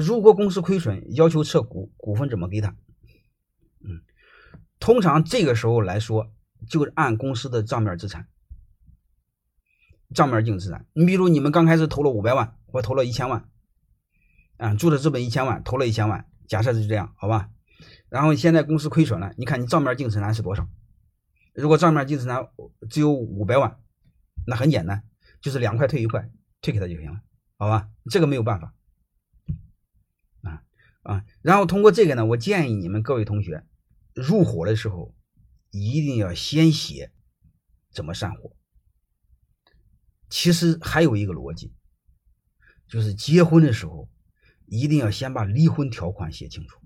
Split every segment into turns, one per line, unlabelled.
如果公司亏损，要求撤股，股份怎么给他？嗯，通常这个时候来说，就是按公司的账面资产、账面净资产。你比如你们刚开始投了五百万，或投了一千万，啊，注册资本一千万，投了一千万，假设是这样，好吧？然后现在公司亏损了，你看你账面净资产是多少？如果账面净资产只有五百万，那很简单，就是两块退一块，退给他就行了，好吧？这个没有办法，啊。然后通过这个呢，我建议你们各位同学入伙的时候一定要先写怎么散伙。其实还有一个逻辑，就是结婚的时候一定要先把离婚条款写清楚。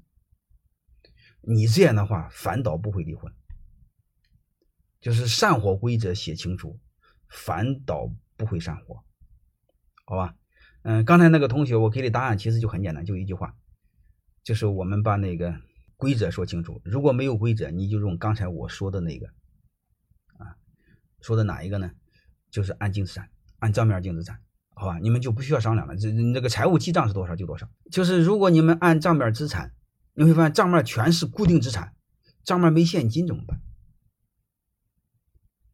你这样的话，反倒不会离婚。就是散伙规则写清楚，反倒不会散伙，好吧？嗯，刚才那个同学，我给的答案其实就很简单，就一句话，就是我们把那个规则说清楚。如果没有规则，你就用刚才我说的那个，啊，说的哪一个呢？就是按净资产，按账面净资产，好吧？你们就不需要商量了。这这个财务记账是多少就多少。就是如果你们按账面资产。你会发现账面全是固定资产，账面没现金怎么办？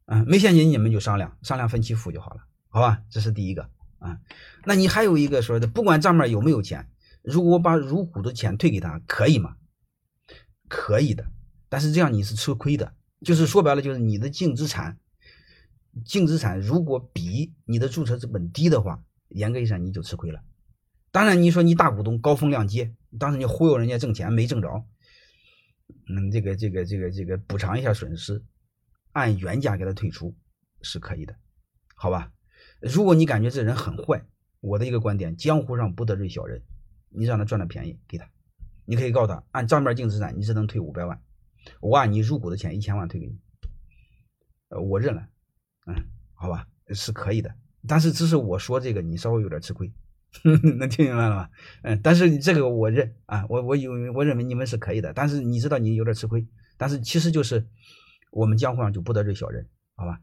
啊，没现金你们就商量商量分期付就好了，好吧？这是第一个啊。那你还有一个说的，不管账面有没有钱，如果我把入股的钱退给他，可以吗？可以的，但是这样你是吃亏的，就是说白了就是你的净资产，净资产如果比你的注册资本低的话，严格意义上你就吃亏了。当然，你说你大股东高风亮节，当时你忽悠人家挣钱没挣着，嗯，这个这个这个这个补偿一下损失，按原价给他退出是可以的，好吧？如果你感觉这人很坏，我的一个观点，江湖上不得罪小人，你让他赚点便宜给他，你可以告诉他，按账面净资产你只能退五百万，我按你入股的钱一千万退给你，呃，我认了，嗯，好吧，是可以的，但是只是我说这个你稍微有点吃亏。能听明白了吗？嗯，但是这个我认啊，我我有我认为你们是可以的，但是你知道你有点吃亏，但是其实就是我们江湖上就不得罪小人，好吧？